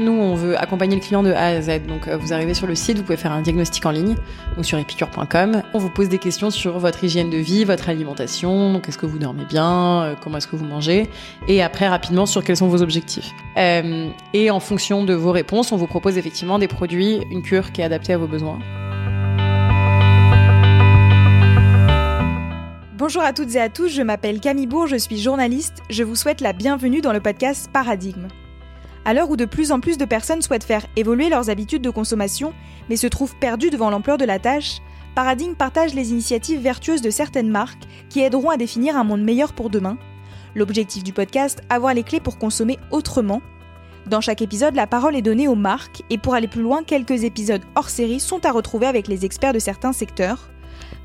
Nous, on veut accompagner le client de A à Z. Donc, euh, vous arrivez sur le site, vous pouvez faire un diagnostic en ligne, donc sur epicure.com. On vous pose des questions sur votre hygiène de vie, votre alimentation, donc est-ce que vous dormez bien, euh, comment est-ce que vous mangez, et après rapidement sur quels sont vos objectifs. Euh, et en fonction de vos réponses, on vous propose effectivement des produits, une cure qui est adaptée à vos besoins. Bonjour à toutes et à tous, je m'appelle Camille Bourg, je suis journaliste. Je vous souhaite la bienvenue dans le podcast Paradigme. À l'heure où de plus en plus de personnes souhaitent faire évoluer leurs habitudes de consommation, mais se trouvent perdues devant l'ampleur de la tâche, Paradigme partage les initiatives vertueuses de certaines marques qui aideront à définir un monde meilleur pour demain. L'objectif du podcast, avoir les clés pour consommer autrement. Dans chaque épisode, la parole est donnée aux marques, et pour aller plus loin, quelques épisodes hors série sont à retrouver avec les experts de certains secteurs.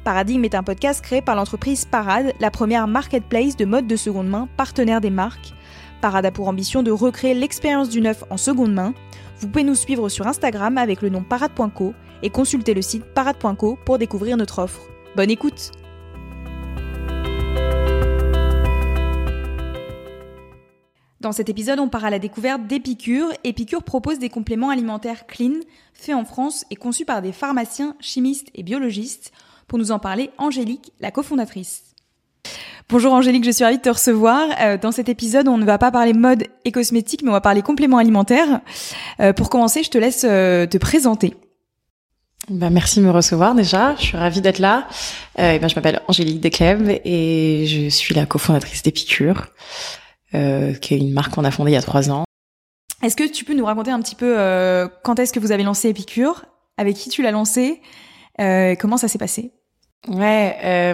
Paradigme est un podcast créé par l'entreprise Parade, la première marketplace de mode de seconde main partenaire des marques. Parade a pour ambition de recréer l'expérience du neuf en seconde main. Vous pouvez nous suivre sur Instagram avec le nom parade.co et consulter le site parade.co pour découvrir notre offre. Bonne écoute Dans cet épisode, on part à la découverte d'Épicure. Épicure propose des compléments alimentaires clean, faits en France et conçus par des pharmaciens, chimistes et biologistes. Pour nous en parler, Angélique, la cofondatrice. Bonjour Angélique, je suis ravie de te recevoir. Euh, dans cet épisode, on ne va pas parler mode et cosmétique, mais on va parler compléments alimentaires. Euh, pour commencer, je te laisse euh, te présenter. Ben, merci de me recevoir déjà, je suis ravie d'être là. et ben, je m'appelle Angélique Desclèves et je suis la cofondatrice d'Épicure, qui est une marque qu'on a fondée il y a trois ans. Est-ce que tu peux nous raconter un petit peu quand est-ce que vous avez lancé Épicure Avec qui tu l'as lancé? Comment ça s'est passé? Ouais,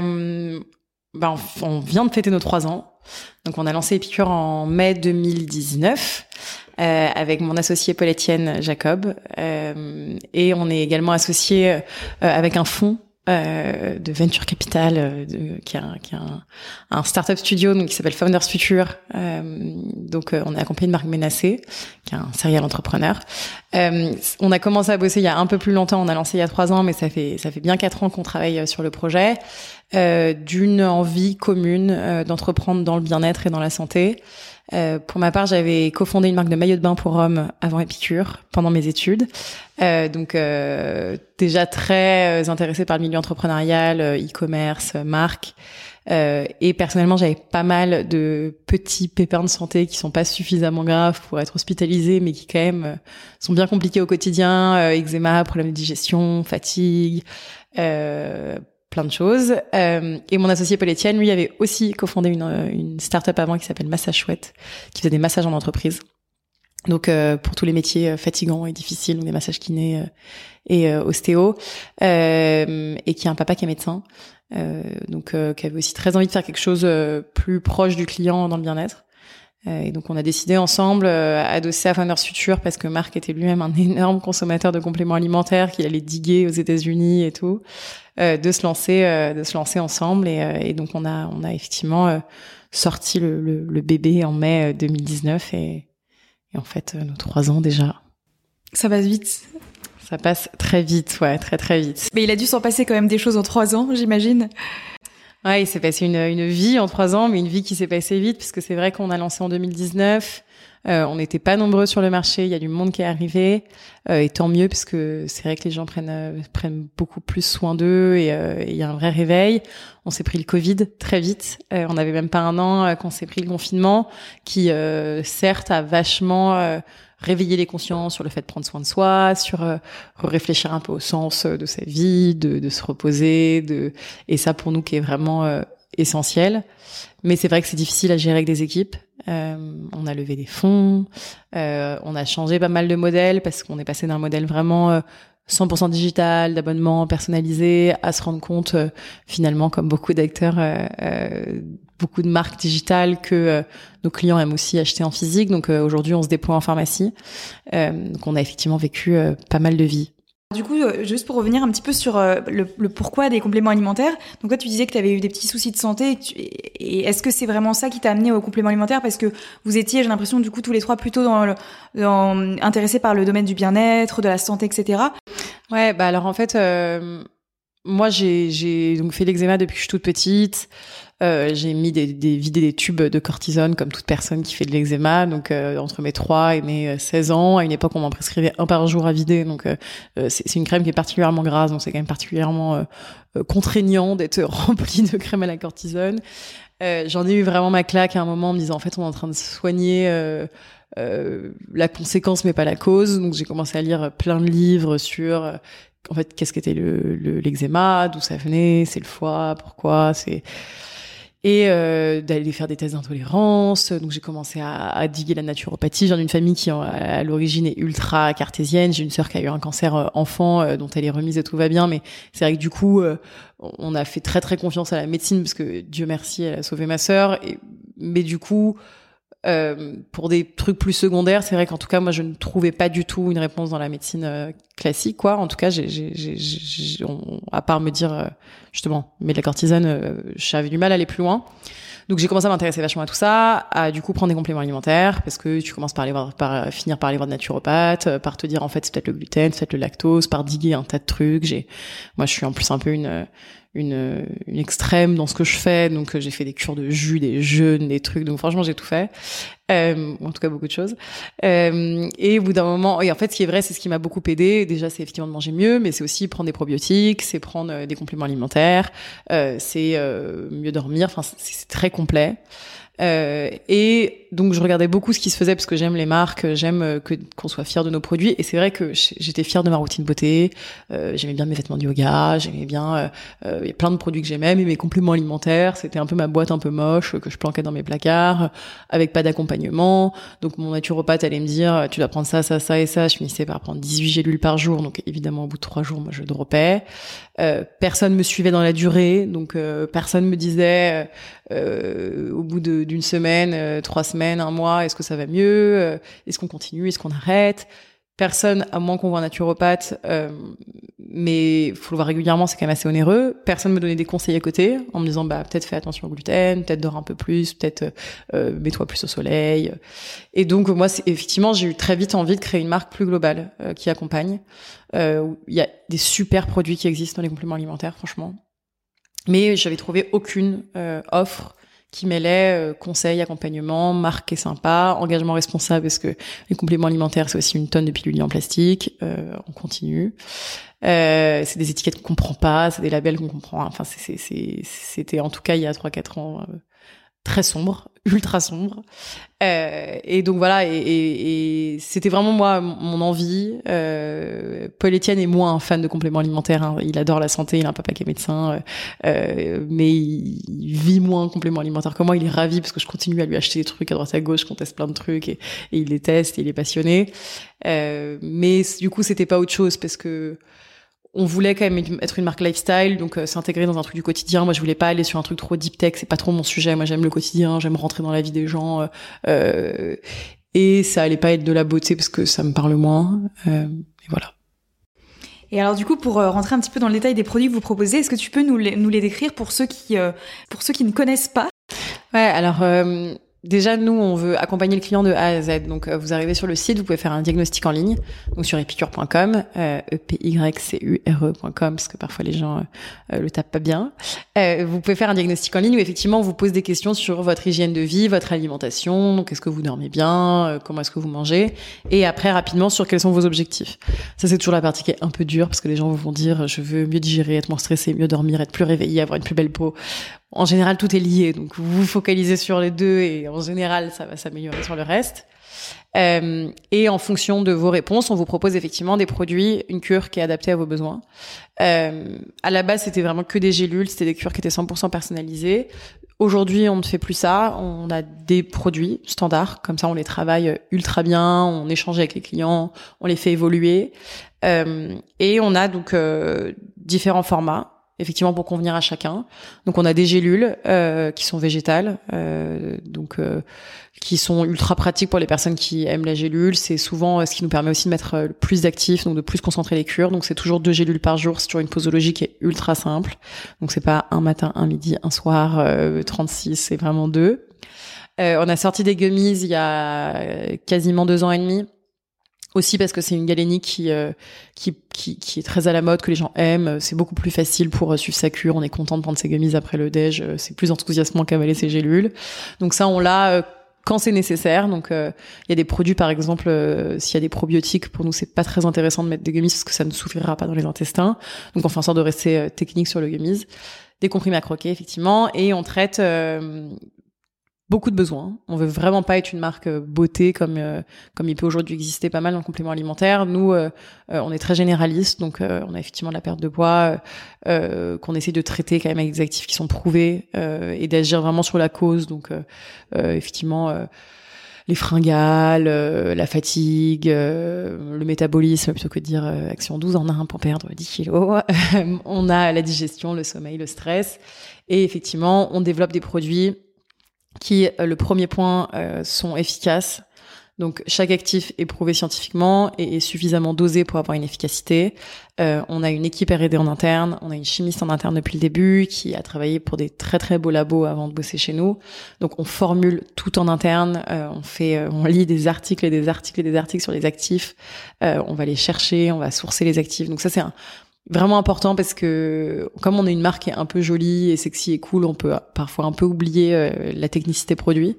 ben, on vient de fêter nos trois ans. Donc on a lancé Épicure en mai 2019 euh, avec mon associé Paul Étienne Jacob euh, et on est également associé euh, avec un fonds euh, de venture capital euh, qui a, qui a un, un startup studio donc qui s'appelle Founders Future. Euh, donc on est accompagné de Marc Ménassé qui est un serial entrepreneur. On a commencé à bosser il y a un peu plus longtemps on a lancé il y a trois ans mais ça fait ça fait bien quatre ans qu'on travaille sur le projet d'une envie commune d'entreprendre dans le bien-être et dans la santé euh, pour ma part, j'avais cofondé une marque de maillots de bain pour hommes avant Épicure, pendant mes études. Euh, donc euh, déjà très euh, intéressée par le milieu entrepreneurial, euh, e-commerce, marque. et personnellement, j'avais pas mal de petits pépins de santé qui sont pas suffisamment graves pour être hospitalisés, mais qui quand même sont bien compliqués au quotidien. eczéma, problème de digestion, fatigue, plein de choses. Euh, et mon associé Paul Etienne, lui, avait aussi cofondé une, euh, une start-up avant qui s'appelle Massage Chouette, qui faisait des massages en entreprise. Donc euh, pour tous les métiers fatigants et difficiles, donc des massages kinés et ostéo, et qui a un papa qui est médecin, donc qui avait aussi très envie de faire quelque chose plus proche du client dans le bien-être. Euh, et donc on a décidé ensemble, euh, adossé à Founders Future, parce que Marc était lui-même un énorme consommateur de compléments alimentaires, qu'il allait diguer aux États-Unis et tout, euh, de se lancer, euh, de se lancer ensemble. Et, euh, et, donc on a, on a effectivement sorti le, le, le, bébé en mai 2019 et, et en fait nos trois ans déjà. Ça passe vite. Ça passe très vite, ouais, très très vite. Mais il a dû s'en passer quand même des choses en trois ans, j'imagine. Ouais, il s'est passé une, une vie en trois ans, mais une vie qui s'est passée vite, puisque c'est vrai qu'on a lancé en 2019. Euh, on n'était pas nombreux sur le marché, il y a du monde qui est arrivé, euh, et tant mieux, parce que c'est vrai que les gens prennent euh, prennent beaucoup plus soin d'eux, et euh, il y a un vrai réveil. On s'est pris le Covid très vite, euh, on n'avait même pas un an qu'on s'est pris le confinement, qui certes a vachement réveiller les consciences sur le fait de prendre soin de soi, sur euh, réfléchir un peu au sens euh, de sa vie, de, de, se reposer, de et ça pour nous qui est vraiment euh, essentiel. Mais c'est vrai que c'est difficile à gérer avec des équipes. Euh, on a levé des fonds, euh, on a changé pas mal de modèles parce qu'on est passé d'un modèle vraiment 100% digital, d'abonnement personnalisé, à se rendre compte finalement, comme beaucoup d'acteurs, euh, beaucoup de marques digitales que nos clients aiment aussi acheter en physique. Donc aujourd'hui, on se déploie en pharmacie. donc on a effectivement vécu pas mal de vie. Du coup, juste pour revenir un petit peu sur le, le pourquoi des compléments alimentaires, donc toi tu disais que tu avais eu des petits soucis de santé, et, est-ce que c'est vraiment ça qui t'a amené aux compléments alimentaires Parce que vous étiez, j'ai l'impression, du coup, tous les trois plutôt dans, le, dans intéressés par le domaine du bien-être, de la santé, etc. Ouais, bah alors en fait, euh, moi, j'ai donc fait l'eczéma depuis que je suis toute petite. Euh, j'ai mis des, des vidé des tubes de cortisone comme toute personne qui fait de l'eczéma. Donc euh, entre mes 3 et mes 16 euh, ans, à une époque on m'en prescrivait un par jour à vider. Donc euh, c'est une crème qui est particulièrement grasse, donc c'est quand même particulièrement contraignant d'être rempli de crème à la cortisone. J'en ai eu vraiment ma claque à un moment en me disant en fait on est en train de soigner euh, la conséquence mais pas la cause. Donc j'ai commencé à lire plein de livres sur en fait qu'est-ce qu'était le l'eczéma, d'où ça venait, c'est le foie, pourquoi, c'est et euh, d'aller faire des tests d'intolérance. Donc j'ai commencé à, à, diguer la naturopathie. J'ai une famille qui à l'origine est ultra cartésienne. J'ai une sœur qui a eu un cancer euh, enfant euh, dont elle est remise et tout va bien. Mais c'est vrai que du coup, euh, on a fait très très confiance à la médecine parce que Dieu merci, elle a sauvé ma sœur. Mais du coup, euh, pour des trucs plus secondaires, c'est vrai qu'en tout cas, moi, je ne trouvais pas du tout une réponse dans la médecine euh, classique, quoi. En tout cas, j'ai, j'ai, j'ai, à part me dire euh, justement, mais la cortisone, j'avais du mal à aller plus loin. Donc j'ai commencé à m'intéresser vachement à tout ça, à du coup prendre des compléments alimentaires parce que tu commences par aller voir, par finir par aller voir de naturopathe, par te dire en fait c'est peut-être le gluten, c'est peut-être le lactose, par diguer un tas de trucs. J'ai, moi je suis en plus un peu une une, une extrême dans ce que je fais. Donc euh, j'ai fait des cures de jus, des jeûnes, des trucs. Donc franchement j'ai tout fait. Euh, en tout cas beaucoup de choses. Euh, et au bout d'un moment, et en fait ce qui est vrai, c'est ce qui m'a beaucoup aidé. Déjà c'est effectivement de manger mieux, mais c'est aussi prendre des probiotiques, c'est prendre euh, des compléments alimentaires, euh, c'est mieux dormir. Enfin c'est très complet. Euh, et donc je regardais beaucoup ce qui se faisait parce que j'aime les marques, j'aime euh, que qu'on soit fier de nos produits. Et c'est vrai que j'étais fière de ma routine beauté. Euh, j'aimais bien mes vêtements de yoga, j'aimais bien plein de produits que j'aimais, mais mes compléments alimentaires, c'était un peu ma boîte un peu moche que je planquais dans mes placards avec pas d'accompagnement. Donc mon naturopathe allait me dire tu dois prendre ça, ça, ça et ça. Je finissais par prendre 18 gélules par jour. Donc évidemment au bout de trois jours, moi je dropais. Personne me suivait dans la durée, donc personne me disait au bout d'une semaine, trois semaines, un mois, est-ce que ça va mieux Est-ce qu'on continue Est-ce qu'on arrête? Personne, à moins qu'on voit un naturopathe, mais faut le voir régulièrement, c'est quand même assez onéreux. Personne me donnait des conseils à côté en me disant bah peut-être fais attention au gluten, peut-être dors un peu plus, peut-être mets-toi plus au soleil. Et donc moi, effectivement, j'ai eu très vite envie de créer une marque plus globale qui accompagne. Euh, il y a des super produits qui existent dans les compléments alimentaires, franchement. Mais j'avais trouvé aucune euh, offre qui mêlait euh, conseil, accompagnement, marque et sympa, engagement responsable parce que les compléments alimentaires c'est aussi une tonne de pilules en plastique, euh, on continue. Euh, c'est des étiquettes qu'on comprend pas, c'est des labels qu'on comprend. Enfin, c'était en tout cas il y a 3-4 ans euh, très sombre, ultra sombre. Euh, et donc voilà, et, et, et c'était vraiment moi mon envie. Euh, Paul Etienne est moins un fan de compléments alimentaires. Hein. Il adore la santé, il a un papa qui est médecin, euh, euh mais il, vit moins compléments alimentaires que moi. Il est ravi parce que je continue à lui acheter des trucs à droite à gauche, qu'on teste plein de trucs et, il les teste, et il est passionné. Euh, mais du coup, c'était pas autre chose parce que on voulait quand même être une marque lifestyle, donc euh, s'intégrer dans un truc du quotidien. Moi, je voulais pas aller sur un truc trop deep tech, c'est pas trop mon sujet. Moi, j'aime le quotidien, j'aime rentrer dans la vie des gens, euh, euh, et ça allait pas être de la beauté parce que ça me parle moins. et voilà. Et alors du coup, pour rentrer un petit peu dans le détail des produits que vous proposez, est-ce que tu peux nous les, nous les décrire pour ceux qui pour ceux qui ne connaissent pas? Ouais, alors Déjà, nous, on veut accompagner le client de A à Z. Donc, euh, vous arrivez sur le site, vous pouvez faire un diagnostic en ligne, donc sur epicure.com, euh, e p y c u r e.com, parce que parfois les gens euh, le tapent pas bien. Euh, vous pouvez faire un diagnostic en ligne où effectivement, on vous pose des questions sur votre hygiène de vie, votre alimentation, donc est-ce que vous dormez bien, euh, comment est-ce que vous mangez, et après rapidement sur quels sont vos objectifs. Ça, c'est toujours la partie qui est un peu dure parce que les gens vont dire, je veux mieux digérer, être moins stressé, mieux dormir, être plus réveillé, avoir une plus belle peau en général, tout est lié. Donc, vous vous focalisez sur les deux et en général, ça va s'améliorer sur le reste. Euh, et en fonction de vos réponses, on vous propose effectivement des produits, une cure qui est adaptée à vos besoins. Euh, à la base, c'était vraiment que des gélules, c'était des cures qui étaient 100% personnalisées. Aujourd'hui, on ne fait plus ça. On a des produits standards, comme ça, on les travaille ultra bien, on échange avec les clients, on les fait évoluer. Euh, et on a donc euh, différents formats effectivement pour convenir à chacun. Donc on a des gélules euh, qui sont végétales, euh, donc euh, qui sont ultra pratiques pour les personnes qui aiment la gélule. C'est souvent ce qui nous permet aussi de mettre plus d'actifs, donc de plus concentrer les cures. Donc c'est toujours deux gélules par jour. C'est toujours une posologie qui est ultra simple. Donc c'est pas un matin, un midi, un soir, 36, c'est vraiment deux. on a sorti des gummies il y a quasiment deux ans et demi aussi parce que c'est une galénique qui, euh, qui, qui, qui, est très à la mode, que les gens aiment. C'est beaucoup plus facile pour euh, suivre sa cure. On est content de prendre ses gummies après le déj. Euh, c'est plus enthousiasmant qu'avaler ses gélules. Donc ça, on l'a quand c'est nécessaire. Donc il y a des produits, par exemple, s'il y a des probiotiques, pour nous, c'est pas très intéressant de mettre des gummies parce que ça ne souffrira pas dans les intestins. Donc on fait en sorte de rester technique sur le gummies des comprimés à croquer effectivement et on traite beaucoup de besoins. On veut vraiment pas être une marque euh, beauté comme euh, comme il peut aujourd'hui exister pas mal en complément alimentaire. Nous, euh, on est très généraliste, donc on a effectivement la perte de poids qu'on essaie de traiter quand même avec des actifs qui sont prouvés et d'agir vraiment sur la cause. Donc effectivement. les fringales, la fatigue, le métabolisme, plutôt que de dire action 12 en un pour perdre 10 kilos. on a la digestion, le sommeil, le stress. Et effectivement, on développe des produits qui, euh, le premier point, euh, sont efficaces. Donc chaque actif est prouvé scientifiquement et est suffisamment dosé pour avoir une efficacité. Euh, on a une équipe R&D en interne, on a une chimiste en interne depuis le début qui a travaillé pour des très très beaux labos avant de bosser chez nous. Donc on formule tout en interne, euh, on fait, euh, on lit des articles et des articles et des articles sur les actifs. on va les chercher, on va sourcer les actifs. Donc ça c'est un vraiment important parce que comme on est une marque un peu jolie et sexy et cool, on peut parfois un peu oublier euh, la technicité produit.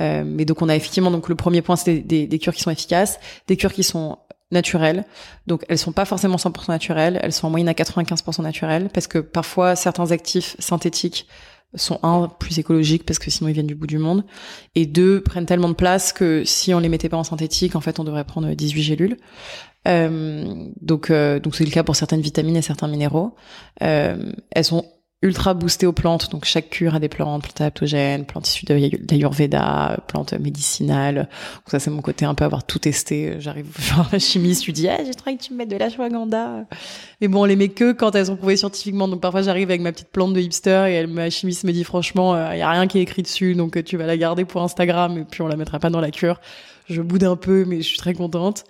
Euh, mais donc on a effectivement donc le premier point c'est des, des, cures qui sont efficaces, des cures qui sont naturelles. Donc elles sont pas forcément 100% naturelles, elles sont en moyenne à 95% naturelles parce que parfois certains actifs synthétiques sont un plus écologiques parce que sinon ils viennent du bout du monde et deux prennent tellement de place que si on les mettait pas en synthétique en fait on devrait prendre 18 gélules euh, donc, euh, donc c'est le cas pour certaines vitamines et certains minéraux. Euh, elles sont ultra boostées aux plantes, donc chaque cure a des plantes, plantes adaptogènes, plantes issues d'Ayurveda, plantes médicinales. Ça c'est mon côté un peu avoir tout testé. J'arrive genre la chimiste, tu dis ah j'ai trouvé que tu me mettes de l'ashwagandha. Mais bon on les met que quand elles sont prouvées scientifiquement. Donc parfois j'arrive avec ma petite plante de hipster et elle, ma chimiste me dit franchement il y a rien qui est écrit dessus donc tu vas la garder pour Instagram et puis on la mettra pas dans la cure je boude un peu, mais je suis très contente.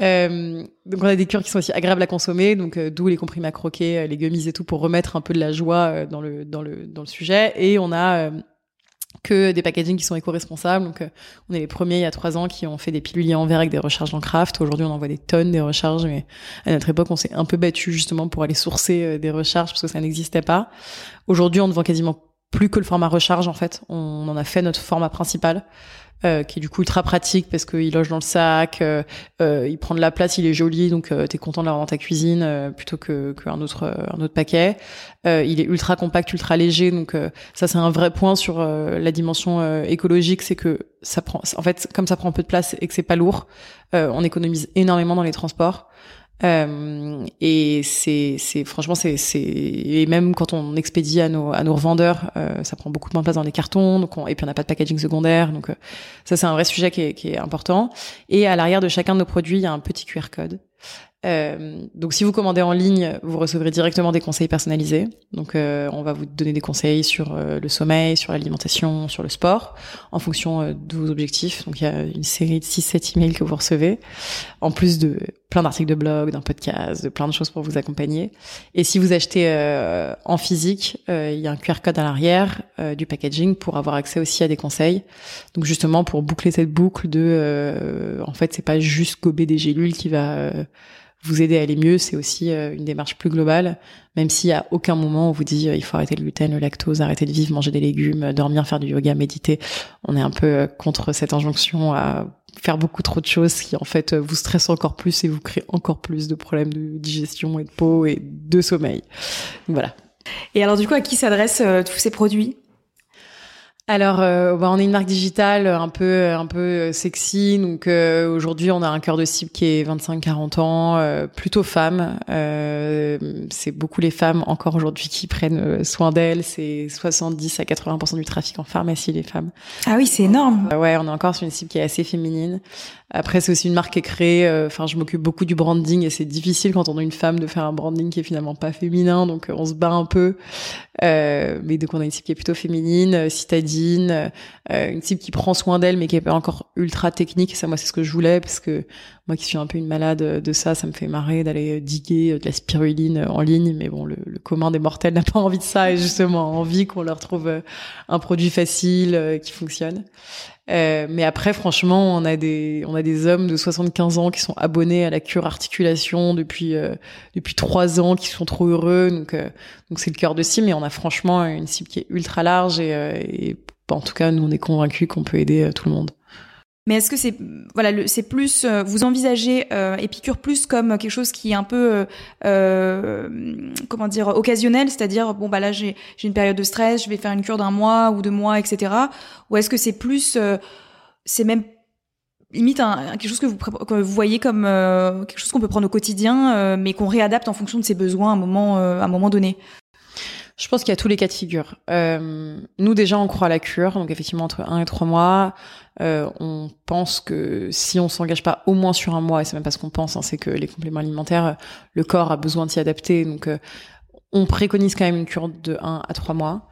Euh, donc on a des cures qui sont aussi agréables à consommer, donc euh, d'où les comprimés à croquer, euh, les gummies et tout pour remettre un peu de la joie euh, dans le dans le dans le sujet. Et on a que des packagings qui sont éco-responsables. Donc, on est les premiers il y a trois ans qui ont fait des piluliers en verre avec des recharges en craft. Aujourd'hui, on envoie des tonnes des recharges, mais à notre époque, on s'est un peu battu justement pour aller sourcer des recharges parce que ça n'existait pas. Aujourd'hui, on ne vend quasiment plus que le format recharge en fait. On en a fait notre format principal. Euh, qui est du coup ultra pratique parce qu'il loge dans le sac, euh, euh, il prend de la place, il est joli, donc euh, t'es content de l'avoir dans ta cuisine euh, plutôt que qu'un autre un autre paquet. il est ultra compact, ultra léger, donc ça c'est un vrai point sur la dimension écologique, c'est que ça prend, en fait, comme ça prend peu de place et que c'est pas lourd, on économise énormément dans les transports. Euh, et c'est, c'est franchement, c'est, c'est et même quand on expédie à nos à nos revendeurs, euh, ça prend beaucoup moins de place dans les cartons. Donc on, et puis on n'a pas de packaging secondaire. Donc euh, ça, c'est un vrai sujet qui est, qui est important. Et à l'arrière de chacun de nos produits, il y a un petit QR code euh, donc si vous commandez en ligne, vous recevrez directement des conseils personnalisés. Donc euh, on va vous donner des conseils sur euh, le sommeil, sur l'alimentation, sur le sport, en fonction de vos objectifs. Donc il y a une série de 6-7 emails que vous recevez, en plus de plein d'articles de blog, d'un podcast, de plein de choses pour vous accompagner. Et si vous achetez en physique, il y a un QR code à l'arrière du packaging pour avoir accès aussi à des conseils. Donc justement pour boucler cette boucle de, en fait c'est pas juste gober des gélules qui va vous aider à aller mieux, c'est aussi euh, une démarche plus globale, même si à aucun moment on vous dit euh, il faut arrêter le gluten, le lactose, arrêter de vivre, manger des légumes, euh, dormir, faire du yoga, méditer. On est un peu contre cette injonction à faire beaucoup trop de choses qui en fait vous stressent encore plus et vous créent encore plus de problèmes de digestion et de peau et de sommeil. Voilà. Et alors du coup, à qui s'adressent tous ces produits? Alors, euh, bah, on est une marque digitale un peu un peu euh, sexy. Donc euh, aujourd'hui, on a un cœur de cible qui est 25-40 ans, plutôt femme. c'est beaucoup les femmes encore aujourd'hui qui prennent soin d'elles. C'est 70 à 80% du trafic en pharmacie les femmes. Ah oui, c'est énorme. ouais, on est encore sur une cible qui est assez féminine. Après, c'est aussi une marque qui est créée. Enfin, je m'occupe beaucoup du branding et c'est difficile quand on est une femme de faire un branding qui est finalement pas féminin. Donc, on se bat un peu. mais donc, on a une cible qui est plutôt féminine, citadine euh, une cible qui prend soin d'elle mais qui est pas encore ultra technique. Ça, moi, c'est ce que je voulais parce que moi qui suis un peu une malade de ça, ça me fait marrer d'aller diguer de la spiruline en ligne. Mais bon, le, commun des mortels n'a pas envie de ça et justement envie qu'on leur trouve euh, un produit facile euh, qui fonctionne. Euh, mais après, franchement, on a des on a des hommes de 75 ans qui sont abonnés à la cure articulation depuis euh, depuis trois ans, qui sont trop heureux. Donc euh, donc c'est le cœur de cible. Mais on a franchement une cible qui est ultra large et, et en tout cas, nous on est convaincus qu'on peut aider tout le monde. Mais est-ce que c'est voilà, c'est plus euh, vous envisagez euh, Épicure plus comme quelque chose qui est un peu euh, euh comment dire occasionnel, c'est-à-dire bon bah là j'ai j'ai une période de stress, je vais faire une cure d'un mois ou deux mois, etc. Ou est-ce que c'est plus c'est même limite un, quelque chose que vous, que vous voyez comme quelque chose qu'on peut prendre au quotidien, mais qu'on réadapte en fonction de ses besoins à un moment à un moment donné? Je pense qu'il y a tous les cas de figure. Euh, nous déjà, on croit à la cure, donc effectivement entre un et trois mois. Euh, on pense que si on s'engage pas au moins sur un mois, et c'est même pas ce qu'on pense, hein, c'est que les compléments alimentaires, le corps a besoin de s'y adapter. Donc, euh, on préconise quand même une cure de 1 à 3 mois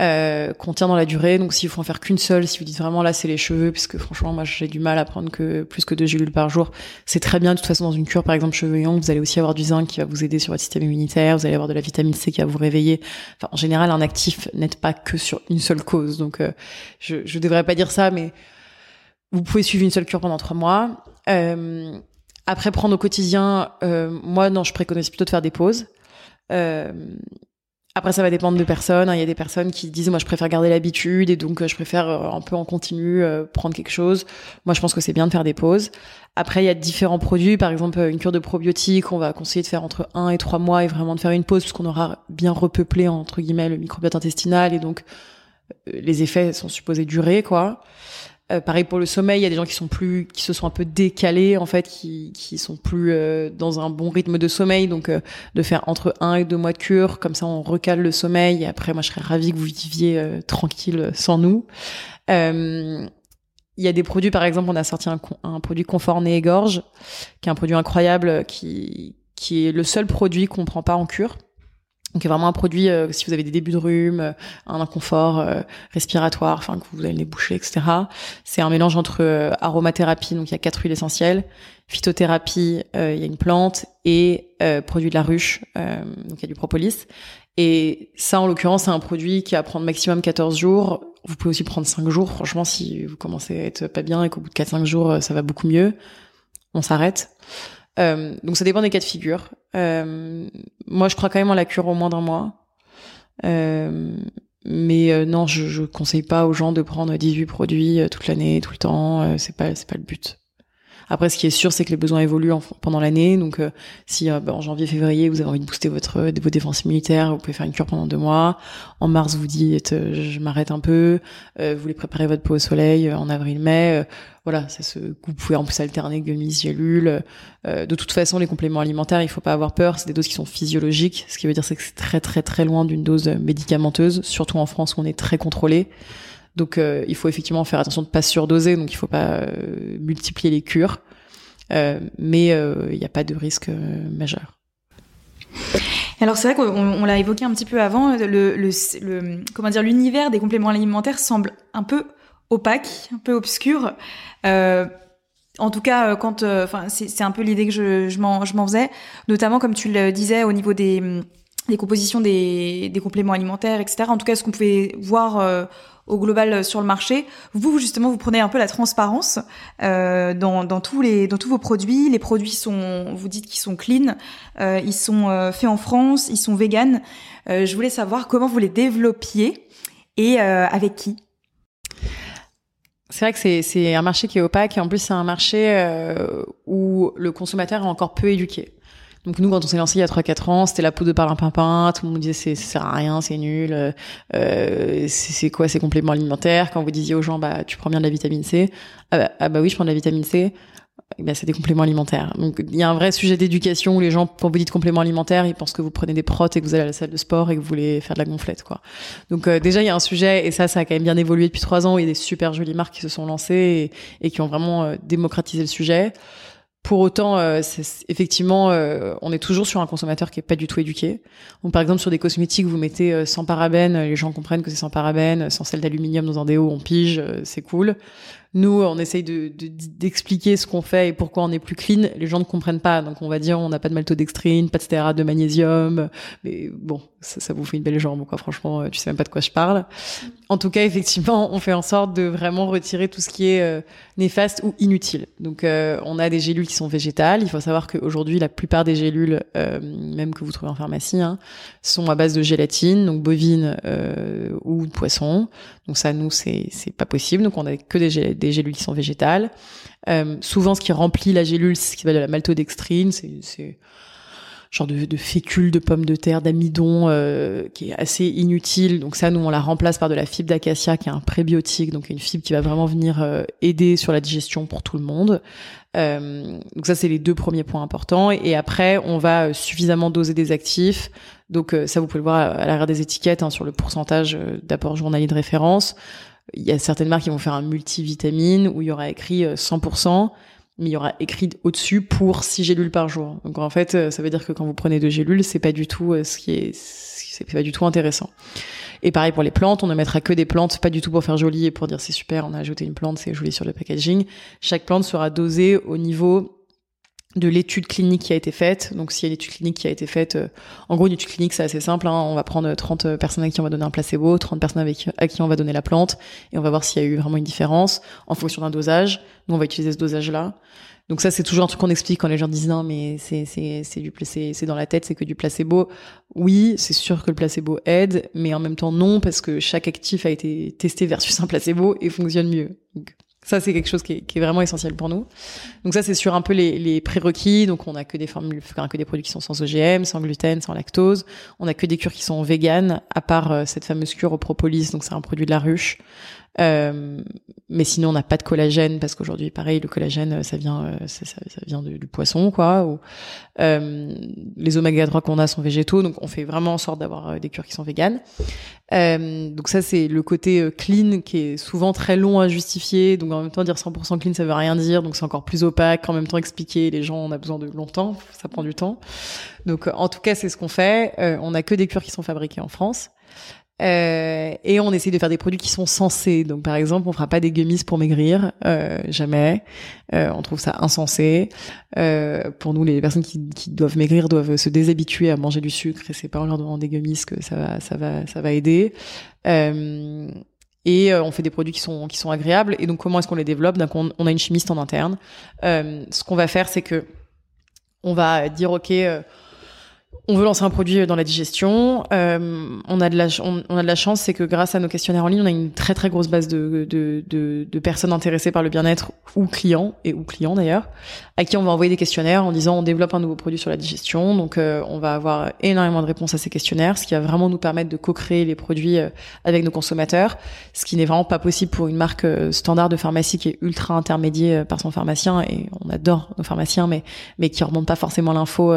euh, qu'on tient dans la durée. Donc s'il faut en faire qu'une seule, si vous dites vraiment là c'est les cheveux, puisque franchement moi j'ai du mal à prendre que plus que deux gélules par jour, c'est très bien. De toute façon dans une cure par exemple cheveux et vous allez aussi avoir du zinc qui va vous aider sur votre système immunitaire, vous allez avoir de la vitamine C qui va vous réveiller. Enfin en général un actif n'aide pas que sur une seule cause. Donc euh, je je devrais pas dire ça, mais vous pouvez suivre une seule cure pendant trois mois. Euh, après prendre au quotidien, euh, moi non je préconise plutôt de faire des pauses. Euh, après, ça va dépendre de personnes. Il y a des personnes qui disent, moi, je préfère garder l'habitude et donc euh, je préfère euh, un peu en continu euh, prendre quelque chose. Moi, je pense que c'est bien de faire des pauses. Après, il y a différents produits. Par exemple, une cure de probiotiques, on va conseiller de faire entre 1 et 3 mois et vraiment de faire une pause puisqu'on aura bien repeuplé, entre guillemets, le microbiote intestinal et donc les effets sont supposés durer, quoi. Euh, pareil pour le sommeil, il y a des gens qui sont plus, qui se sont un peu décalés en fait, qui qui sont plus euh, dans un bon rythme de sommeil, donc euh, de faire entre un et deux mois de cure, comme ça on recale le sommeil. Et après, moi, je serais ravie que vous viviez tranquille sans nous. Il y a des produits, par exemple, on a sorti un, un produit confort nez et gorge, qui est un produit incroyable, qui qui est le seul produit qu'on prend pas en cure donc, vraiment un produit, euh, si vous avez des débuts de rhume, euh, un inconfort euh, respiratoire, enfin que vous avez les bouchées, etc. C'est un mélange entre aromathérapie, donc il y a quatre huiles essentielles, phytothérapie, il y a une plante, et produit de la ruche, donc il y a du propolis. Et ça, en l'occurrence, c'est un produit qui va prendre maximum 14 jours. Vous pouvez aussi prendre 5 jours. Franchement, si vous commencez à être pas bien et qu'au bout de 4-5 jours, ça va beaucoup mieux, on s'arrête. Euh, donc ça dépend des cas de figure. Euh, moi, je crois quand même en la cure au moins d'un mois. Euh, mais euh, non, je, je conseille pas aux gens de prendre 18 produits euh, toute l'année, tout le temps. c'est pas, c'est pas le but. Après, ce qui est sûr, c'est que les besoins évoluent pendant l'année. Donc, euh, si euh, bah, en janvier, février, vous avez envie de booster votre vos défenses militaires, vous pouvez faire une cure pendant deux mois. En mars, vous dites, euh, je m'arrête un peu. vous voulez préparer votre peau au soleil en avril-mai. voilà, ça se, vous pouvez en plus alterner gummies, gélules. de toute façon, les compléments alimentaires, il faut pas avoir peur. C'est des doses qui sont physiologiques. Ce qui veut dire, c'est que c'est très très très loin d'une dose médicamenteuse, surtout en France où on est très contrôlé. Donc euh, il faut effectivement faire attention de pas surdoser, donc il faut pas euh, multiplier les cures, euh, mais il n'y a pas de risque majeur. Alors c'est vrai qu'on l'a évoqué un petit peu avant, le, le, le comment dire l'univers des compléments alimentaires semble un peu opaque, un peu obscur. en tout cas, quand, enfin, c'est un peu l'idée que je, je m'en faisais, notamment comme tu le disais au niveau des, des compositions des, des compléments alimentaires, etc. En tout cas, ce qu'on pouvait voir au global euh, sur le marché. Vous, justement, vous prenez un peu la transparence euh, dans, tous vos produits. Les produits sont, vous dites qu'ils sont clean, euh, ils sont faits en France, ils sont vegan. Euh, je voulais savoir comment vous les développiez et avec qui. C'est vrai que c'est un marché qui est opaque et en plus c'est un marché où le consommateur est encore peu éduqué. Donc nous, quand on s'est lancé il y a 3-4 ans, c'était la poudre de parlimpinpin, tout le monde disait c'est, ça sert à rien, c'est nul, euh, euh c'est, quoi ces compléments alimentaires? Quand vous disiez aux gens, bah tu prends bien de la vitamine C, ah bah, ah bah oui, je prends de la vitamine C, bah, c'est des compléments alimentaires. Donc il y a un vrai sujet d'éducation où les gens, quand vous dites compléments alimentaires, ils pensent que vous prenez des protes et que vous allez à la salle de sport et que vous voulez faire de la gonflette, quoi. Donc euh, déjà il y a un sujet et ça, ça a quand même bien évolué depuis trois ans. Il y a des super jolies marques qui se sont lancées et, et qui ont vraiment euh, démocratisé le sujet. Pour autant, euh, effectivement, euh, on est toujours sur un consommateur qui est pas du tout éduqué. Donc, par exemple, sur des cosmétiques, vous mettez euh, sans parabènes, les gens comprennent que c'est sans parabènes, sans sel d'aluminium dans un déo, on pige, c'est cool. nous, on essaye de, d'expliquer ce qu'on fait et pourquoi on est plus clean. Les gens ne comprennent pas, donc on va dire on n'a pas de maltodextrine, pas de stéarate de magnésium, mais bon, ça, vous fait une belle jambe, quoi. Franchement, tu sais même pas de quoi je parle. En tout cas, effectivement, on fait en sorte de vraiment retirer tout ce qui est euh, néfaste ou inutile. Donc, euh, on a des gélules qui sont végétales. Il faut savoir qu'aujourd'hui, la plupart des gélules, euh, même que vous trouvez en pharmacie, hein, sont à base de gélatine, donc bovine ou poisson. Donc ça, nous, c'est c'est pas possible. Donc, on a que des, gélules qui sont végétales. souvent, ce qui remplit la gélule, c'est ce qui va de la maltodextrine. Genre de, de fécule de pommes de terre, d'amidon, euh, qui est assez inutile. Donc ça, nous, on la remplace par de la fibre d'acacia, qui est un prébiotique, donc une fibre qui va vraiment venir euh, aider sur la digestion pour tout le monde. Euh, donc ça, c'est les deux premiers points importants. Et après, on va suffisamment doser des actifs. Donc ça, vous pouvez le voir à l'arrière des étiquettes hein, sur le pourcentage d'apport journalier de référence. Il y a certaines marques qui vont faire un multivitamine où il y aura écrit 100% mais il y aura écrit au-dessus pour 6 gélules par jour. Donc en fait, euh, ça veut dire que quand vous prenez deux gélules, c'est pas du tout euh, ce qui est c'est pas du tout intéressant. Et pareil pour les plantes, on ne mettra que des plantes, pas du tout pour faire joli et pour dire c'est super, on a ajouté une plante, c'est joli sur le packaging. Chaque plante sera dosée au niveau de l'étude clinique qui a été faite. Donc, s'il y a une étude clinique qui a été faite, euh, en gros, une étude clinique, c'est assez simple. Hein. On va prendre 30 personnes à qui on va donner un placebo, 30 personnes avec, à qui on va donner la plante, et on va voir s'il y a eu vraiment une différence en fonction d'un dosage. Nous, on va utiliser ce dosage-là. Donc ça, c'est toujours un truc qu'on explique quand les gens disent non, mais c'est c'est c'est du c'est dans la tête, c'est que du placebo. Oui, c'est sûr que le placebo aide, mais en même temps non parce que chaque actif a été testé versus un placebo et fonctionne mieux. Ça, c'est quelque chose qui est, vraiment essentiel pour nous. Donc ça, c'est sur un peu les, prérequis. Donc on a que des formules, que des produits qui sont sans OGM, sans gluten, sans lactose. On a que des cures qui sont véganes, à part euh, cette fameuse cure au propolis. Donc c'est un produit de la ruche. Euh, mais sinon, on n'a pas de collagène parce qu'aujourd'hui, pareil, le collagène, ça vient, euh, ça, vient du, poisson, quoi. Ou, euh, les oméga 3 qu'on a sont végétaux, donc on fait vraiment en sorte d'avoir euh, des cures qui sont véganes. Euh, donc ça, c'est le côté clean qui est souvent très long à justifier. Donc en même temps, dire 100% clean, ça veut rien dire. Donc c'est encore plus opaque. En même temps, expliquer, les gens, on a besoin de longtemps, ça prend du temps. Donc en tout cas, c'est ce qu'on fait. on a que des cures qui sont fabriquées en France. Euh, et on essaie de faire des produits qui sont sensés. Donc, par exemple, on fera pas des gummies pour maigrir, euh, jamais. Euh, on trouve ça insensé. Euh, pour nous, les personnes qui, qui, doivent maigrir doivent se déshabituer à manger du sucre. Et c'est pas en leur donnant des gummies que ça va, ça va, ça va aider. Euh, et on fait des produits qui sont qui sont agréables. Et donc, comment est-ce qu'on les développe? Donc, on, on, a une chimiste en interne. ce qu'on va faire, c'est que on va dire, ok on veut lancer un produit dans la digestion. Euh, on a de la on, a de la chance, c'est que grâce à nos questionnaires en ligne, on a une très très grosse base de de, de, de personnes intéressées par le bien-être ou clients et ou clients d'ailleurs, à qui on va envoyer des questionnaires en disant on développe un nouveau produit sur la digestion. Donc euh, on va avoir énormément de réponses à ces questionnaires, ce qui va vraiment nous permettre de co-créer les produits euh, avec nos consommateurs, ce qui n'est vraiment pas possible pour une marque standard de pharmacie qui est ultra intermédiée par son pharmacien et on adore nos pharmaciens, mais mais qui remonte pas forcément l'info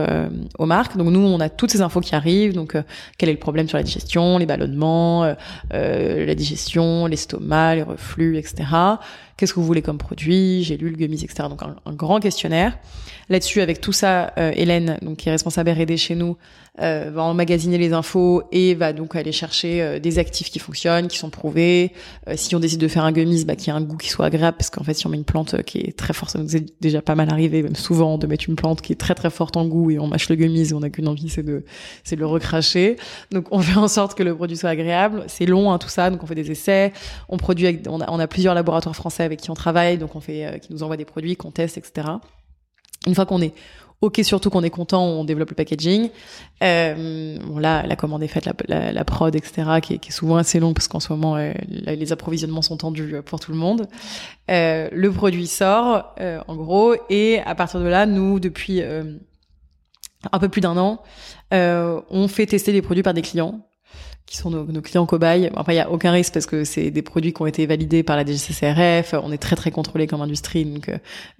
aux marques. Donc nous a toutes ces infos qui arrivent. Donc, euh, quel est le problème sur la digestion, les ballonnements, euh, euh, la digestion, l'estomac, les reflux, etc. Qu'est-ce que vous voulez comme produit, gélules, gummies, etc. Donc, un grand questionnaire. Là-dessus, avec tout ça, Hélène, donc qui est responsable R&D chez nous, euh, va emmagasiner les infos et va donc aller chercher euh, des actifs qui fonctionnent, qui sont prouvés. si on décide de faire un gummies, bah, qui a un goût qui soit agréable, parce qu'en fait, si on met une plante qui est très forte, ça nous est déjà pas mal arrivé, même souvent, de mettre une plante qui est très très forte en goût et on mâche le gummies et on n'a qu'une envie, c'est de c'est de le recracher. Donc, on fait en sorte que le produit soit agréable. C'est long, hein, tout ça, donc on fait des essais. On produit, avec, on, a, on a plusieurs laboratoires français avec qui on travaille, donc on fait, qui nous envoient des produits qu'on teste, etc. Une fois qu'on est ok, surtout qu'on est content, on développe le packaging. Euh, bon là, la commande est faite, la, prod, etc., qui est, souvent assez long parce qu'en ce moment, euh, les approvisionnements sont tendus euh, pour tout le monde. Euh, le produit sort, euh, en gros, et à partir de là, nous, depuis un peu plus d'un an, on fait tester les produits par des clients qui sont nos, nos clients cobayes. Enfin, il y a aucun risque parce que c'est des produits qui ont été validés par la DGCCRF. On est très très contrôlé comme industrie, donc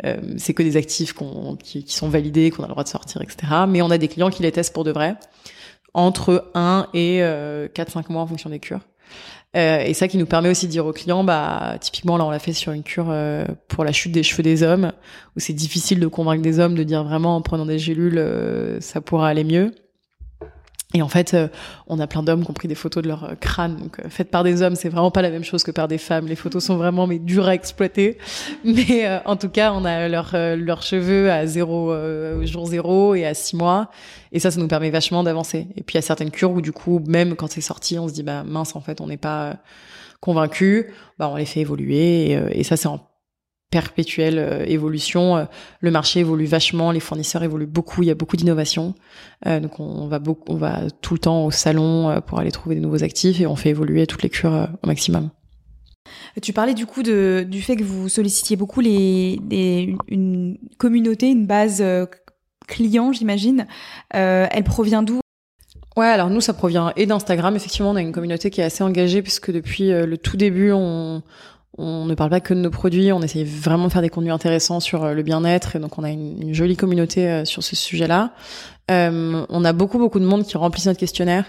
euh, c'est que des actifs qui, qui, sont validés, qu'on a le droit de sortir, etc. Mais on a des clients qui les testent pour de vrai entre 1 et euh, 4-5 mois en fonction des cures. Euh, et ça qui nous permet aussi de dire aux clients, bah typiquement là on l'a fait sur une cure euh, pour la chute des cheveux des hommes, où c'est difficile de convaincre des hommes de dire vraiment en prenant des gélules euh, ça pourra aller mieux. Et en fait, euh, on a plein d'hommes qui ont pris des photos de leur euh, crâne. Donc, euh, faites par des hommes, c'est vraiment pas la même chose que par des femmes. Les photos sont vraiment mais dures à exploiter. Mais en tout cas, on a leurs leurs cheveux à zéro jour zéro et à six mois. Et ça, ça nous permet vachement d'avancer. Et puis il y a certaines cures où du coup, même quand c'est sorti, on se dit bah mince, en fait, on n'est pas convaincu. Bah on les fait évoluer. Et, et ça, c'est en perpétuelle euh, évolution. Euh, le marché évolue vachement, les fournisseurs évoluent beaucoup, il y a beaucoup d'innovation. Euh, donc on va beaucoup, on va tout le temps au salon pour aller trouver des nouveaux actifs et on fait évoluer toutes les cures au maximum. Tu parlais du coup de, du fait que vous sollicitiez beaucoup les, une communauté, une base client, j'imagine. elle provient d'où? Ouais, alors nous, ça provient et d'Instagram. Effectivement, on a une communauté qui est assez engagée puisque depuis le tout début, on, on ne parle pas que de nos produits, on essaye vraiment de faire des contenus intéressants sur euh, le bien-être et donc on a une, jolie communauté euh, sur ce sujet-là. Euh, on a beaucoup beaucoup de monde qui remplissent notre questionnaire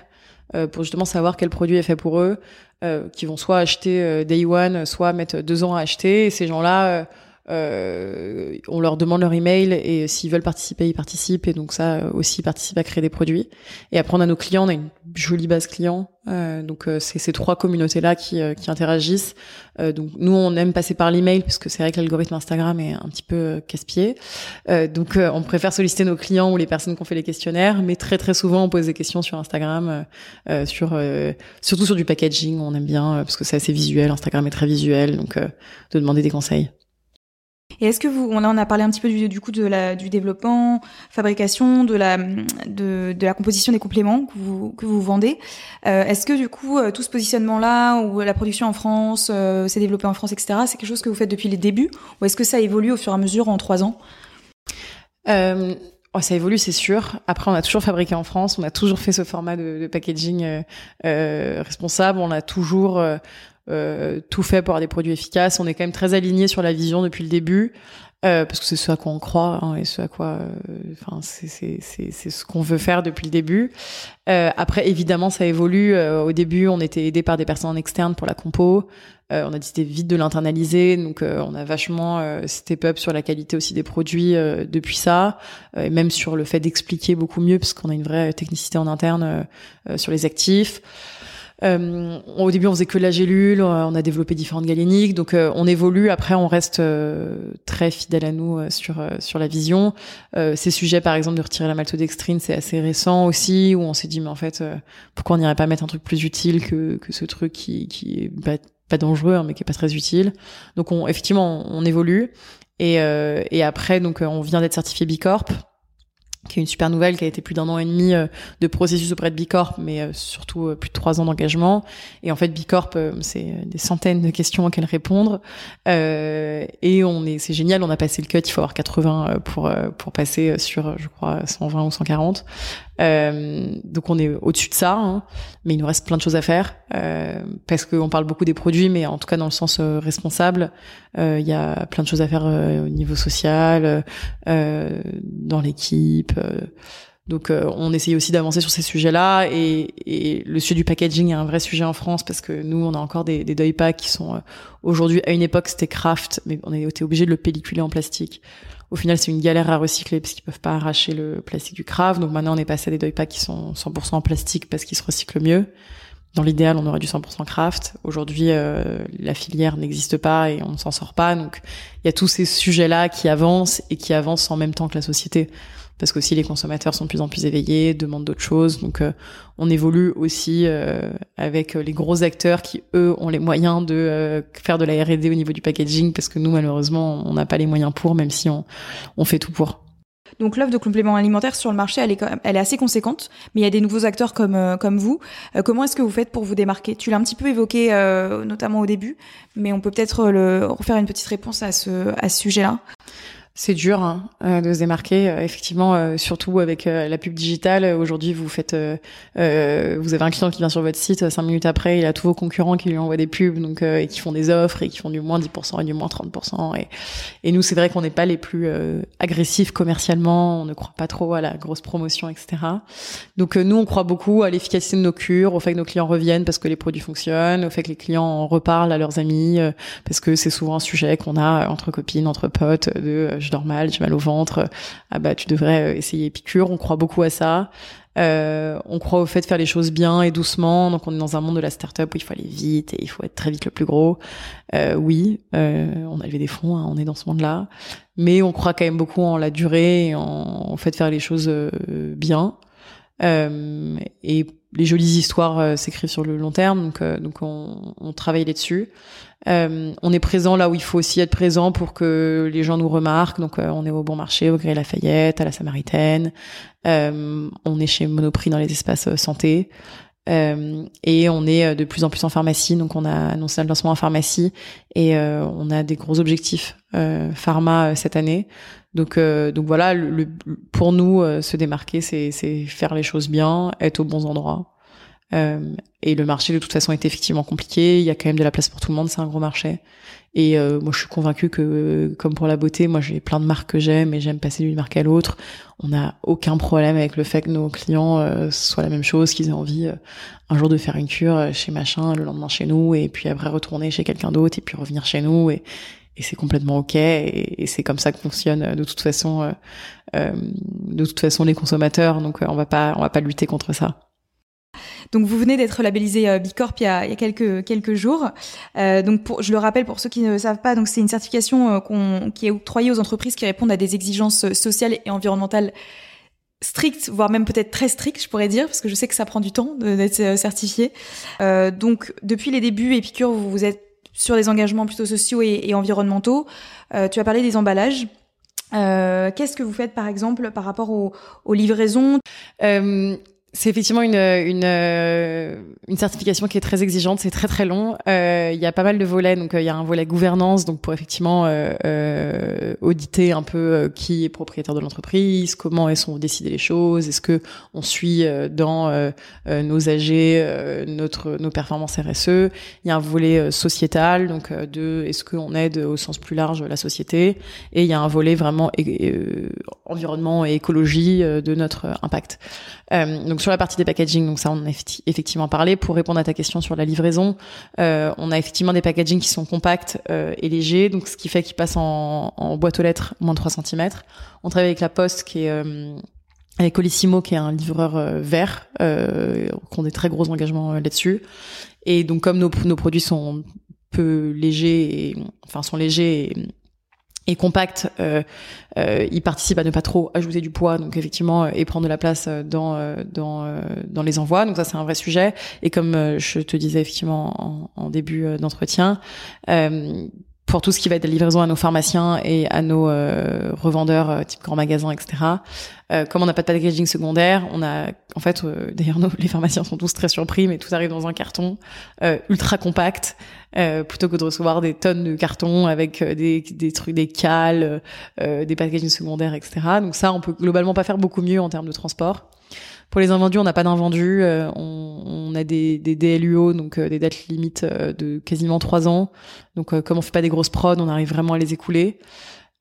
pour justement savoir quel produit est fait pour eux, qui vont soit acheter Day One, soit mettre deux ans à acheter. Et ces gens-là euh, on leur demande leur email et s'ils veulent participer, ils participent et donc ça aussi participe à créer des produits. Et après on a nos clients, on a une jolie base client. Euh, donc euh, c'est ces trois communautés là qui, euh, qui interagissent. donc nous on aime passer par l'email parce que c'est vrai que l'algorithme Instagram est un petit peu casse-pied. donc on préfère solliciter nos clients ou les personnes qui ont fait les questionnaires, mais très très souvent on pose des questions sur Instagram, sur surtout sur du packaging. On aime bien parce que c'est assez visuel. Instagram est très visuel, donc de demander des conseils. Et est-ce que vous, on a parlé un petit peu du, du coup de la, du développement, fabrication, de la, de, de la composition des compléments que vous, que vous vendez. Euh, est-ce que du coup euh, tout ce positionnement-là ou la production en France, euh, s'est développé en France, etc. C'est quelque chose que vous faites depuis les débuts ou est-ce que ça évolue au fur et à mesure en trois ans? Euh... Oh, ça évolue, c'est sûr. Après, on a toujours fabriqué en France, on a toujours fait ce format de, de packaging euh, euh, responsable, on a toujours euh, tout fait pour avoir des produits efficaces. On est quand même très aligné sur la vision depuis le début. Euh, parce que c'est ce à quoi on croit hein, et ce à quoi, euh, enfin, c'est c'est ce qu'on veut faire depuis le début. Euh, après, évidemment, ça évolue. Euh, au début, on était aidé par des personnes externes pour la compo. on a décidé vite de l'internaliser, donc on a vachement step up sur la qualité aussi des produits depuis ça, et même sur le fait d'expliquer beaucoup mieux, parce qu'on a une vraie technicité en interne sur les actifs. Euh, au début, on faisait que la gélule, on a développé différentes galéniques, donc euh, on évolue. Après, on reste euh, très fidèle à nous sur sur la vision. ces sujets, par exemple, de retirer la maltodextrine, c'est assez récent aussi, où on s'est dit mais en fait, pourquoi on n'irait pas mettre un truc plus utile que que ce truc qui qui est pas, dangereux, hein, mais qui est pas très utile. Donc, on effectivement, on, on évolue. Et, et après, donc, on vient d'être certifié Bicorp qui est une super nouvelle, qui a été plus d'un an et demi euh, de processus auprès de Bicorp, mais euh, surtout euh, plus de trois ans d'engagement. Et en fait, Bicorp, c'est des centaines de questions auxquelles répondre. et on est, c'est génial, on a passé le cut, il faut avoir 80 pour pour passer sur, je crois, 120 ou 140. Euh, donc on est au-dessus de ça, hein, mais il nous reste plein de choses à faire euh, parce qu'on parle beaucoup des produits, mais en tout cas dans le sens euh, responsable, il y a plein de choses à faire au niveau social, dans l'équipe. Donc on essaye aussi d'avancer sur ces sujets-là et, et, le sujet du packaging est un vrai sujet en France parce que nous on a encore des, des deuil packs qui sont aujourd'hui à une époque c'était craft mais on été obligé de le pelliculer en plastique. Au final, c'est une galère à recycler parce qu'ils peuvent pas arracher le plastique du craft. Donc maintenant, on est passé à des packs qui sont 100% en plastique parce qu'ils se recyclent mieux. Dans l'idéal, on aurait du 100% craft. Aujourd'hui, euh, la filière n'existe pas et on ne s'en sort pas. Donc, il y a tous ces sujets-là qui avancent et qui avancent en même temps que la société parce qu'aussi les consommateurs sont de plus en plus éveillés, demandent d'autres choses. Donc euh, on évolue aussi euh, avec les gros acteurs qui eux ont les moyens de euh, faire de la R&D au niveau du packaging parce que nous malheureusement on n'a pas les moyens pour, même si on, fait tout pour. Donc l'offre de compléments alimentaires sur le marché, elle est, elle est assez conséquente, mais il y a des nouveaux acteurs comme comme vous. comment est-ce que vous faites pour vous démarquer? Tu l'as un petit peu évoqué, notamment au début, mais on peut peut-être refaire une petite réponse à ce à ce sujet-là. C'est dur hein, euh, de se démarquer, euh, effectivement, euh, surtout avec la pub digitale. Aujourd'hui, vous faites, vous avez un client qui vient sur votre site, cinq minutes après, il a tous vos concurrents qui lui envoient des pubs, donc et qui font des offres et qui font du moins 10% et du moins 30%. Et, et nous, c'est vrai qu'on n'est pas les plus agressifs commercialement, on ne croit pas trop à la grosse promotion, etc. Donc nous, on croit beaucoup à l'efficacité de nos cures, au fait que nos clients reviennent parce que les produits fonctionnent, au fait que les clients en reparlent à leurs amis, parce que c'est souvent un sujet qu'on a entre copines, entre potes, de je dors mal, j'ai mal au ventre, ah bah tu devrais euh, essayer Épicure. On croit beaucoup à ça. Euh, on croit au fait de faire les choses bien et doucement. Donc on est dans un monde de la start-up où il faut aller vite et il faut être très vite le plus gros. Euh, oui, on a levé des fonds, hein, on est dans ce monde-là, mais on croit quand même beaucoup en la durée et en, fait de faire les choses bien. Et les jolies histoires s'écrivent sur le long terme, donc donc on, on travaille là-dessus. Euh, on est présent là où il faut aussi être présent pour que les gens nous remarquent. Donc, euh, on est au Bon Marché, au Gré Lafayette, à la Samaritaine. Euh, on est chez Monoprix dans les espaces santé. et on est de plus en plus en pharmacie. Donc, on a annoncé le lancement en pharmacie et on a des gros objectifs pharma cette année. Donc, donc voilà, le, pour nous, se démarquer, c'est faire les choses bien, être aux bons endroits. Euh, et le marché de toute façon est effectivement compliqué. Il y a quand même de la place pour tout le monde. C'est un gros marché. Et euh, moi, je suis convaincue que, comme pour la beauté, moi, j'ai plein de marques que j'aime et j'aime passer d'une marque à l'autre. On n'a aucun problème avec le fait que nos clients euh, soient la même chose, qu'ils aient envie euh, un jour de faire une cure chez machin, le lendemain chez nous, et puis après retourner chez quelqu'un d'autre et puis revenir chez nous. Et, et c'est complètement ok. Et, c'est comme ça que fonctionne de toute façon, de toute façon les consommateurs. Donc, on va pas, on va pas lutter contre ça. Donc vous venez d'être labellisé euh, Bicorp il y a, il y a quelques quelques jours. Euh, donc pour, je le rappelle pour ceux qui ne savent pas, donc c'est une certification euh, qui est octroyée aux entreprises qui répondent à des exigences sociales et environnementales strictes, voire même peut-être très strictes, je pourrais dire, parce que je sais que ça prend du temps d'être certifié. Euh, donc depuis les débuts, Epicure, vous, êtes sur des engagements plutôt sociaux et, environnementaux. Euh, tu as parlé des emballages. Euh, qu'est-ce que vous faites par exemple par rapport aux, aux livraisons? C'est effectivement une, une, euh, une certification qui est très exigeante, c'est très très long. Euh, il y a pas mal de volets, donc euh, il y a un volet gouvernance, donc pour effectivement euh, auditer un peu qui est propriétaire de l'entreprise, comment sont décidées les choses, est-ce que on suit dans nos AG notre nos performances RSE. Il y a un volet sociétal, donc de est-ce qu'on aide au sens plus large la société, et il y a un volet vraiment environnement et écologie de notre impact. donc sur la partie des packaging, donc ça on a effectivement parlé. Pour répondre à ta question sur la livraison, euh, on a effectivement des packaging qui sont compacts euh, et légers, donc ce qui fait qu'ils passent en, en, boîte aux lettres moins de 3 cm. On travaille avec la Poste qui est euh, avec Colissimo qui est un livreur vert, euh, qu'on a des très gros engagements là-dessus. Et donc comme nos, produits sont peu légers, enfin sont légers et et compact, euh, euh, il participe à ne pas trop ajouter du poids, donc effectivement, euh, et prendre de la place euh, dans dans dans les envois. Donc ça, c'est un vrai sujet. Et comme je te disais effectivement en, en début d'entretien, pour tout ce qui va être la livraison à nos pharmaciens et à nos euh, revendeurs euh, type grand magasin, etc. Euh, comme on n'a pas de packaging secondaire, on a en fait euh, d'ailleurs les pharmaciens sont tous très surpris, mais tout arrive dans un carton ultra compact plutôt que de recevoir des tonnes de cartons avec des, des trucs, des cales, des packaging secondaires, etc. Donc ça, on peut globalement pas faire beaucoup mieux en termes de transport. Pour les invendus, on n'a pas d'invendus. Euh, on, on, a des, des DLUO, donc euh, des dates limites euh, de quasiment trois ans. Donc, comme on fait pas des grosses prods, on arrive vraiment à les écouler.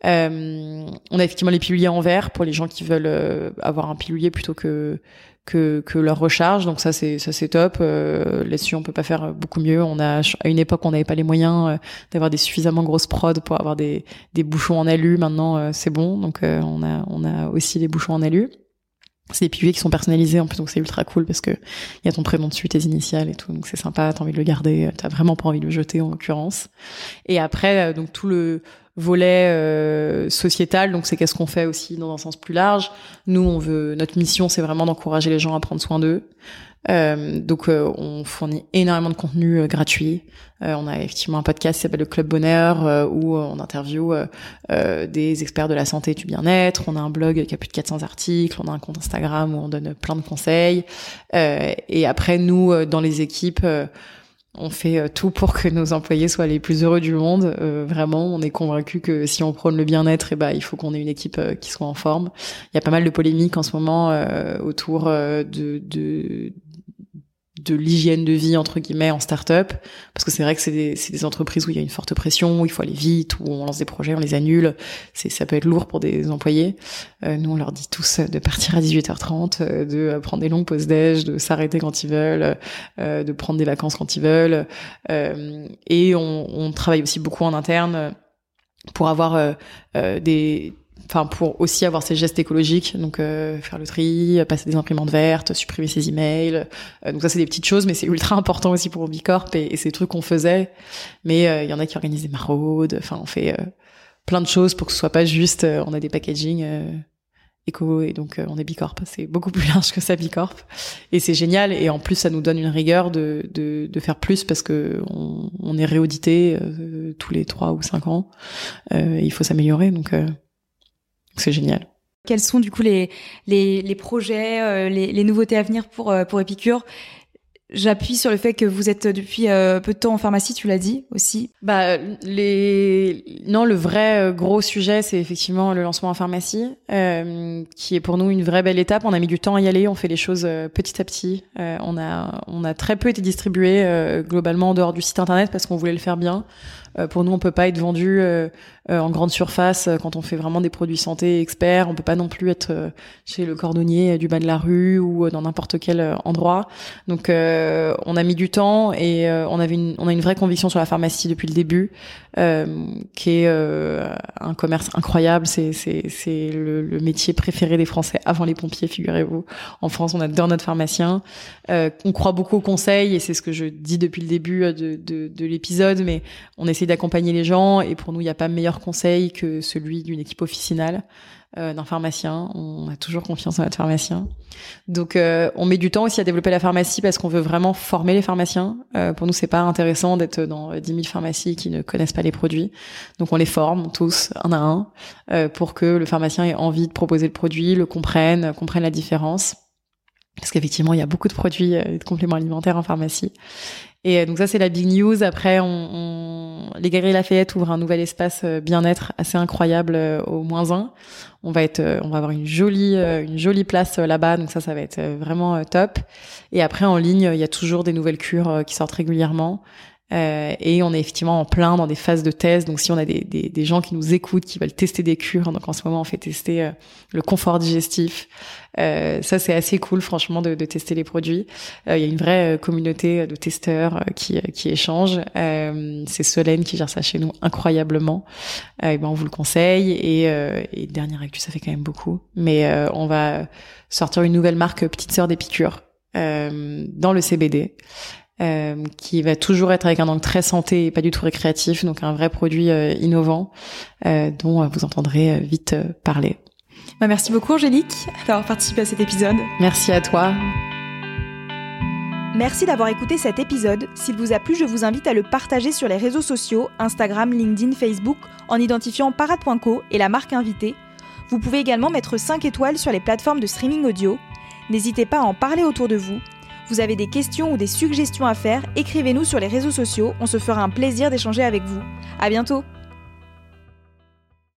Euh, on a effectivement les piluliers en verre pour les gens qui veulent avoir un pilulier plutôt que que, que leur recharge. Donc ça c'est ça c'est top. Euh, Là-dessus on peut pas faire beaucoup mieux. On a à une époque on n'avait pas les moyens d'avoir des suffisamment grosses prods pour avoir des des bouchons en alu. Maintenant c'est bon. Donc on a on a aussi des bouchons en alu. C'est des piluliers qui sont personnalisés en plus, donc c'est ultra cool parce que il y a ton prénom dessus, tes initiales et tout, donc c'est sympa. T'as envie de le garder, t'as vraiment pas envie de le jeter en l'occurrence. Et après, euh, donc tout le volet euh, sociétal, donc c'est qu'est-ce qu'on fait aussi dans un sens plus large. Nous, on veut, notre mission, c'est vraiment d'encourager les gens à prendre soin d'eux. Euh, donc euh, on fournit énormément de contenu euh, gratuit. on a effectivement un podcast qui s'appelle le Club Bonheur où on interviewe des experts de la santé et du bien-être. On a un blog qui a plus de 400 articles. On a un compte Instagram où on donne plein de conseils. et après nous dans les équipes on fait tout pour que nos employés soient les plus heureux du monde. vraiment, on est convaincu que si on prône le bien-être, eh ben, il faut qu'on ait une équipe qui soit en forme. Il y a pas mal de polémiques en ce moment autour de, de, de l'hygiène de vie entre guillemets en start-up. Parce que c'est vrai que c'est des, des, entreprises où il y a une forte pression où il faut aller vite où on lance des projets on les annule. C'est ça peut être lourd pour des employés. Euh, nous on leur dit tous de partir à 18h30 euh, de prendre des longues pauses déj de s'arrêter quand ils veulent euh, de prendre des vacances quand ils veulent. Et on, on travaille aussi beaucoup en interne pour avoir des enfin pour aussi avoir ces gestes écologiques, donc euh, faire le tri, passer des imprimantes vertes, supprimer ses emails. Euh, donc ça c'est des petites choses, mais c'est ultra important aussi pour Bicorp et, et c'est des trucs qu'on faisait. Mais euh, il y en a qui organisent des maraudes. Enfin on fait plein de choses pour que ce soit pas juste on a des packaging éco et donc on est Bicorp. C'est beaucoup plus large que ça Bicorp et c'est génial et en plus ça nous donne une rigueur de, de, de faire plus parce que on, on est réaudité tous les trois ou cinq ans. il faut s'améliorer donc c'est génial. Quels sont du coup les les, les projets, euh, les, les, nouveautés à venir pour euh, pour Epicure? J'appuie sur le fait que vous êtes depuis euh, peu de temps en pharmacie, tu l'as dit aussi. Bah les non, le vrai gros sujet, c'est effectivement le lancement en pharmacie, euh, qui est pour nous une vraie belle étape. On a mis du temps à y aller, on fait les choses petit à petit. on a on a très peu été distribué globalement en dehors du site internet parce qu'on voulait le faire bien. pour nous, on peut pas être vendu euh, en grande surface euh, quand on fait vraiment des produits santé experts. On peut pas non plus être euh, chez le cordonnier du bas de la rue ou dans n'importe quel endroit. Donc on a mis du temps et on avait une, on a une vraie conviction sur la pharmacie depuis le début, qui est un commerce incroyable. C'est c'est c'est le, le, métier préféré des Français avant les pompiers, figurez-vous. En France, on adore notre pharmacien. on croit beaucoup au conseil et c'est ce que je dis depuis le début de, de, de l'épisode, mais on essaie d'accompagner les gens et pour nous, il n'y a pas meilleur conseil que celui d'une équipe officinale euh, d'un pharmacien. On a toujours confiance en notre pharmacien. Donc, euh, on met du temps aussi à développer la pharmacie parce qu'on veut vraiment former les pharmaciens. Euh, pour nous, c'est pas intéressant d'être dans 10 000 pharmacies qui ne connaissent pas les produits. Donc, on les forme tous un à un pour que le pharmacien ait envie de proposer le produit, le comprenne, comprenne la différence. Parce qu'effectivement, il y a beaucoup de produits de compléments alimentaires en pharmacie. Et donc ça, c'est la big news. Après, on, on les Galeries Lafayette ouvrent un nouvel espace euh, bien-être assez incroyable euh, au moins un. On va être, euh, on va avoir une jolie, une jolie place là-bas, donc ça, ça va être vraiment top. Et après en ligne, il y a toujours des nouvelles cures qui sortent régulièrement. Euh, et on est effectivement en plein dans des phases de test. Donc si on a des, des, des, gens qui nous écoutent, qui veulent tester des cures, donc en ce moment on fait tester euh, le confort digestif. Euh, ça c'est assez cool franchement de, de tester les produits. Euh, il y a une vraie communauté de testeurs qui, qui échangent. c'est Solène qui gère ça chez nous incroyablement. et ben on vous le conseille. Et, et dernière actu, ça fait quand même beaucoup. Mais on va sortir une nouvelle marque Petite Sœur des Piqûres dans le CBD. Euh, qui va toujours être avec un angle très santé et pas du tout récréatif, donc un vrai produit euh, innovant euh, dont vous entendrez vite parler. Bah, merci beaucoup Angélique d'avoir participé à cet épisode. Merci à toi. Merci d'avoir écouté cet épisode. S'il vous a plu, je vous invite à le partager sur les réseaux sociaux, Instagram, LinkedIn, Facebook, en identifiant parade.co et la marque invitée. Vous pouvez également mettre 5 étoiles sur les plateformes de streaming audio. N'hésitez pas à en parler autour de vous vous avez des questions ou des suggestions à faire, écrivez-nous sur les réseaux sociaux, on se fera un plaisir d'échanger avec vous. À bientôt!